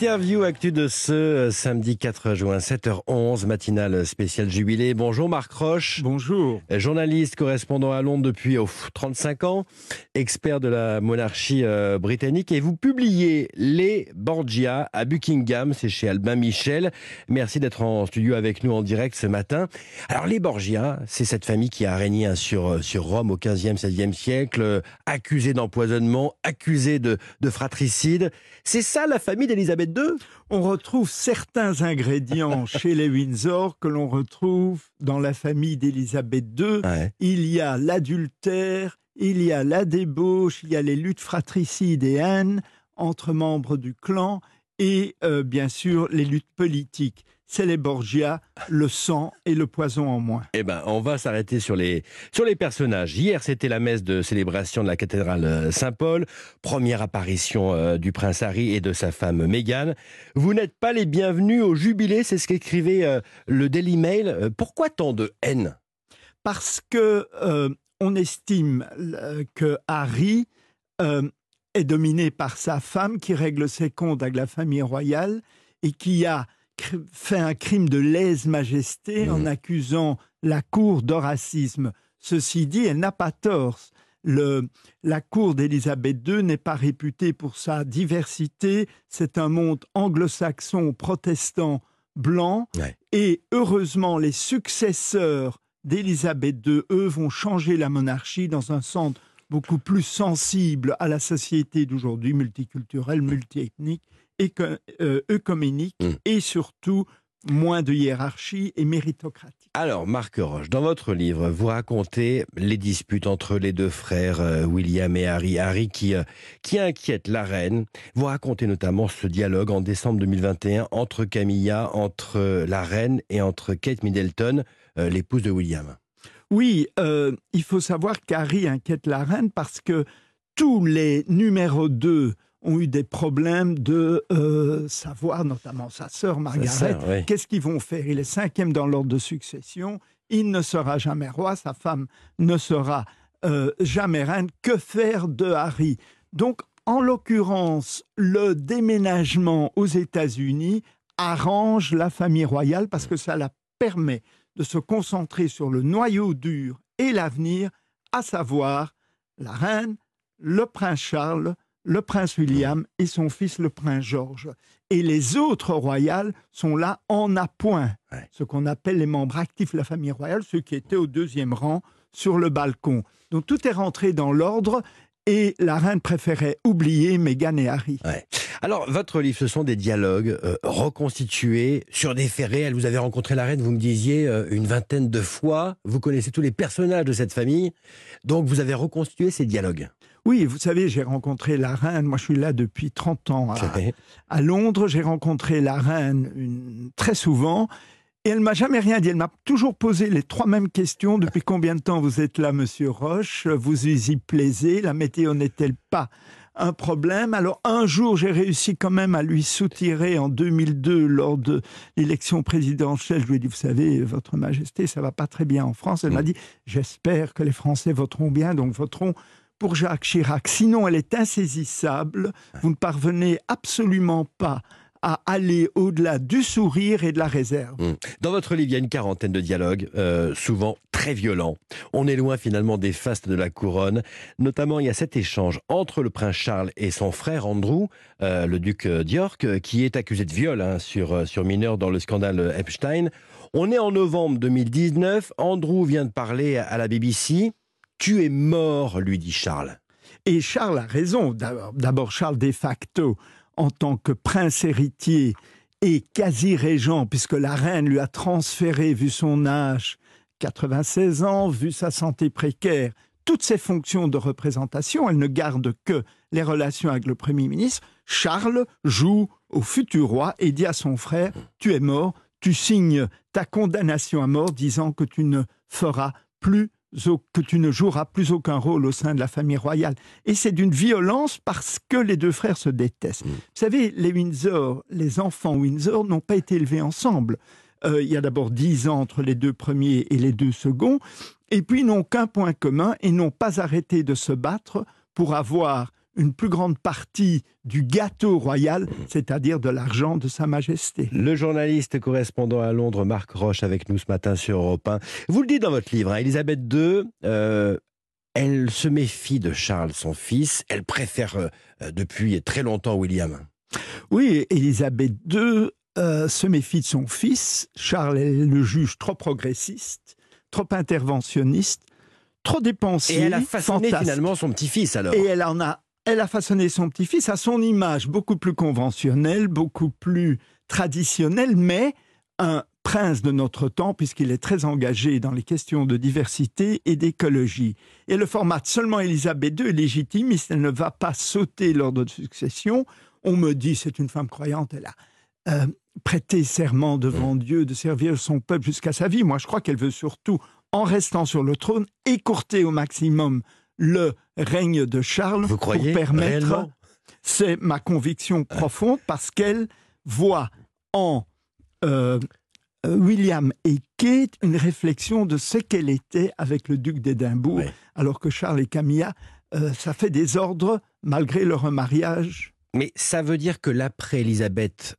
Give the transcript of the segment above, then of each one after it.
L'interview actu de ce euh, samedi 4 juin, 7h11, matinale spéciale jubilé. Bonjour Marc Roche. Bonjour. Journaliste, correspondant à Londres depuis 35 ans, expert de la monarchie euh, britannique et vous publiez Les Borgia à Buckingham, c'est chez Albin Michel. Merci d'être en studio avec nous en direct ce matin. Alors les Borgia, c'est cette famille qui a régné hein, sur, euh, sur Rome au 15e, 16e siècle, accusée d'empoisonnement, accusée de, de fratricide. C'est ça la famille d'Élisabeth On retrouve certains ingrédients chez les Windsor que l'on retrouve dans la famille d'Élisabeth II. Il y a l'adultère, il y a la débauche, il y a les luttes fratricides et haine entre membres du clan et euh, bien sûr les luttes politiques c'est les Borgia, le sang et le poison en moins. Eh ben, on va s'arrêter sur les, sur les personnages. Hier, c'était la messe de célébration de la cathédrale euh, Saint-Paul, première apparition euh, du prince Harry et de sa femme Meghan. Vous n'êtes pas les bienvenus au jubilé, c'est ce qu'écrivait euh, le Daily Mail. Pourquoi tant de haine? Parce que on estime que Harry est dominé par sa femme qui règle ses comptes avec la famille royale et qui a fait un crime de lèse-majesté en mmh. accusant la cour de racisme. Ceci dit, elle n'a pas tort. Le, la cour d'Élisabeth II n'est pas réputée pour sa diversité. C'est un monde anglo-saxon, protestant, blanc. Et heureusement, les successeurs d'Élisabeth II, eux, vont changer la monarchie dans un centre beaucoup plus sensible à la société d'aujourd'hui, multiculturelle, multiethnique euh, œcuménique mmh. et surtout moins de hiérarchie et méritocratique. Alors, Marc Roche, dans votre livre, vous racontez les disputes entre les deux frères euh, William et Harry. Harry qui, euh, qui inquiète la reine. Vous racontez notamment ce dialogue en décembre 2021 entre Camilla, entre la reine et entre Kate Middleton, l'épouse de William. Oui, il faut savoir qu'Harry inquiète la reine parce que tous les numéros 2 ont eu des problèmes de euh, savoir, notamment sa sœur Margaret, qu'est-ce qu'ils vont faire? Il est cinquième dans l'ordre de succession, il ne sera jamais roi, sa femme ne sera euh, jamais reine. Que faire de Harry? Donc, en l'occurrence, le déménagement aux États-Unis arrange la famille royale parce que ça la permet de se concentrer sur le noyau dur et l'avenir, à savoir la reine, le prince Charles, le prince William et son fils le prince George. Et les autres royales sont là en appoint, ce qu'on appelle les membres actifs de la famille royale, ceux qui étaient au deuxième rang sur le balcon. Donc tout est rentré dans l'ordre et la reine préférait oublier Meghan et Harry. Alors, votre livre, ce sont des dialogues euh, reconstitués sur des faits réels. Vous avez rencontré la reine, vous me disiez, euh, une vingtaine de fois. Vous connaissez tous les personnages de cette famille. Donc, vous avez reconstitué ces dialogues. Oui, vous savez, j'ai rencontré la reine, moi je suis là depuis 30 ans à, Londres, j'ai rencontré la reine très souvent, et elle m'a jamais rien dit. Elle m'a toujours posé les trois mêmes questions. Depuis combien de temps vous êtes là, monsieur Roche? Vous y plaisez? La météo n'est-elle pas un problème? Alors un jour, j'ai réussi quand même à lui soutirer en 2002 lors de l'élection présidentielle. Je lui ai dit, vous savez, votre Majesté, ça va pas très bien en France. Elle m'a mm. dit, j'espère que les Français voteront bien, donc voteront pour Jacques Chirac. Sinon, elle est insaisissable. Vous ne parvenez absolument pas à aller au-delà du sourire et de la réserve. Hmm. Dans votre livre, il y a une quarantaine de dialogues, euh, souvent très violents. On est loin finalement des fastes de la couronne. Notamment, il y a cet échange entre le prince Charles et son frère Andrew, euh, le duc d'York, qui est accusé de viol hein, sur, euh, sur mineur dans le scandale Epstein. On est en novembre 2019. Andrew vient de parler à la BBC. Tu es mort, lui dit Charles. Et Charles a raison. D'abord, Charles de facto, en tant que prince héritier et quasi-régent, puisque la reine lui a transféré, vu son âge, 96 ans, vu sa santé précaire, toutes ses fonctions de représentation, elle ne garde que les relations avec le Premier ministre. Charles joue au futur roi et dit à son frère, tu es mort, tu signes ta condamnation à mort disant que tu ne feras plus que tu ne joueras plus aucun rôle au sein de la famille royale. Et c'est d'une violence parce que les deux frères se détestent. Mm. Vous savez, les Windsor, les enfants Windsor n'ont pas été élevés ensemble. Euh, il y a d'abord dix ans entre les deux premiers et les deux seconds, et puis n'ont qu'un point commun et n'ont pas arrêté de se battre pour avoir une plus grande partie du gâteau royal, c'est-à-dire de l'argent de Sa Majesté. Le journaliste correspondant à Londres, Marc Roche, avec nous ce matin sur Europe 1. Vous le dites dans votre livre, hein, Elisabeth II, euh, elle se méfie de Charles, son fils. Elle préfère euh, depuis très longtemps William. Oui, Elisabeth II euh, se méfie de son fils. Charles est le juge trop progressiste, trop interventionniste, trop dépensier. Et elle a façonné finalement son petit-fils alors. Et elle en a, elle a façonné son petit-fils à son image, beaucoup plus conventionnelle, beaucoup plus traditionnelle, mais un prince de notre temps, puisqu'il est très engagé dans les questions de diversité et d'écologie. Et le format seulement Elisabeth II est légitime, elle ne va pas sauter l'ordre de succession. On me dit, c'est une femme croyante, elle a euh, prêté serment devant Dieu de servir son peuple jusqu'à sa vie. Moi, je crois qu'elle veut surtout en restant sur le trône, écourter au maximum le règne de Charles Vous croyez pour permettre. C'est ma conviction profonde parce qu'elle voit en euh, euh, William et Kate une réflexion de ce qu'elle était avec le duc d'Édimbourg, alors que Charles et Camilla, euh, ça fait des ordres malgré leur mariage. Mais ça veut dire que l'après-Élisabeth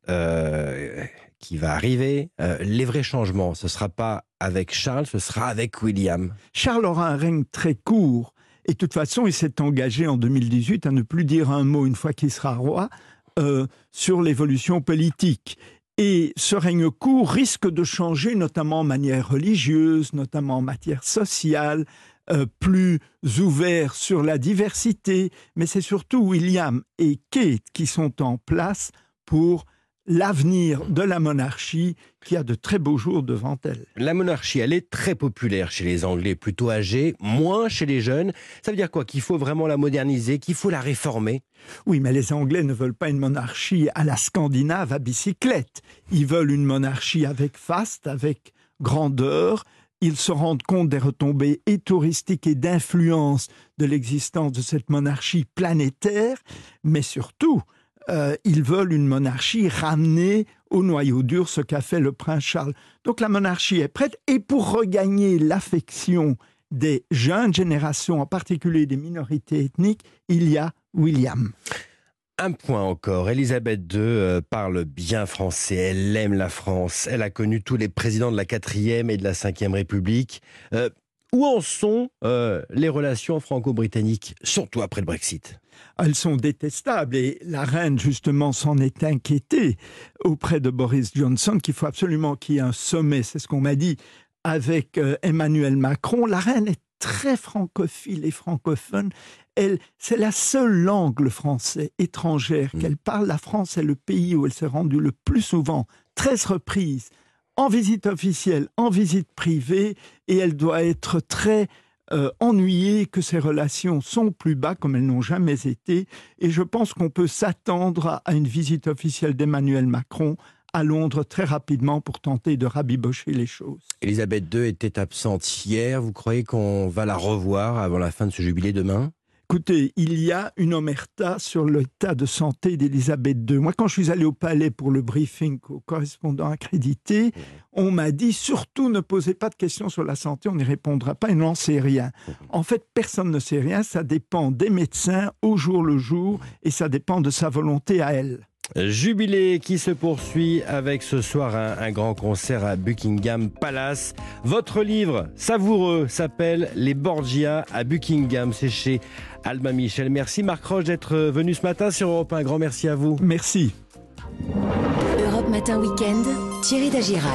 qui va arriver, les vrais changements, ce ne sera pas avec Charles, ce sera avec William. Charles aura un règne très court. Et de toute façon, il s'est engagé en 2018 à ne plus dire un mot une fois qu'il sera roi euh, sur l'évolution politique. Et ce règne court risque de changer, notamment en manière religieuse, notamment en matière sociale, euh, plus ouvert sur la diversité. Mais c'est surtout William et Kate qui sont en place pour l'avenir de la monarchie qui a de très beaux jours devant elle. La monarchie, elle est très populaire chez les Anglais, plutôt âgés, moins chez les jeunes. Ça veut dire quoi? Qu'il faut vraiment la moderniser, qu'il faut la réformer? Oui, mais les Anglais ne veulent pas une monarchie à la scandinave à bicyclette. Ils veulent une monarchie avec faste, avec grandeur. Ils se rendent compte des retombées et touristiques et d'influence de l'existence de cette monarchie planétaire, mais surtout, euh, ils veulent une monarchie ramenée au noyau dur, ce qu'a fait le prince Charles. Donc la monarchie est prête, et pour regagner l'affection des jeunes générations, en particulier des minorités ethniques, il y a William. Un point encore, Elisabeth II euh, parle bien français, elle aime la France, elle a connu tous les présidents de la 4e et de la 5e République. Euh, où en sont les relations franco-britanniques, surtout après le Brexit? Elles sont détestables et la reine justement s'en est inquiétée auprès de Boris Johnson qu'il faut absolument qu'il y ait un sommet, c'est ce qu'on m'a dit, avec euh, Emmanuel Macron. La reine est très francophile et francophone. Elle, c'est la seule langue, le français, étrangère mm. qu'elle parle. La France est le pays où elle s'est rendue le plus souvent, 13 reprises, en visite officielle, en visite privée, et elle doit être très euh, ennuyé que ces relations sont plus bas comme elles n'ont jamais été. Et je pense qu'on peut s'attendre à une visite officielle d'Emmanuel Macron à Londres très rapidement pour tenter de rabibocher les choses. Elisabeth II était absente hier. Vous croyez qu'on va la revoir avant la fin de ce jubilé demain? Écoutez, il y a une omerta sur l'état de santé d'Elisabeth II. Moi, quand je suis allé au palais pour le briefing au correspondant accrédité, on m'a dit surtout ne posez pas de questions sur la santé, on n'y répondra pas et n'en sait rien. En fait, personne ne sait rien, ça dépend des médecins au jour le jour et ça dépend de sa volonté à elle. Jubilé qui se poursuit avec ce soir un, grand concert à Buckingham Palace. Votre livre savoureux s'appelle Les Borgia à Buckingham. C'est chez Alma Michel. Merci Marc Roche d'être venu ce matin sur Europe 1. Un grand merci à vous. Merci. Europe Matin Weekend, Thierry Dagiral.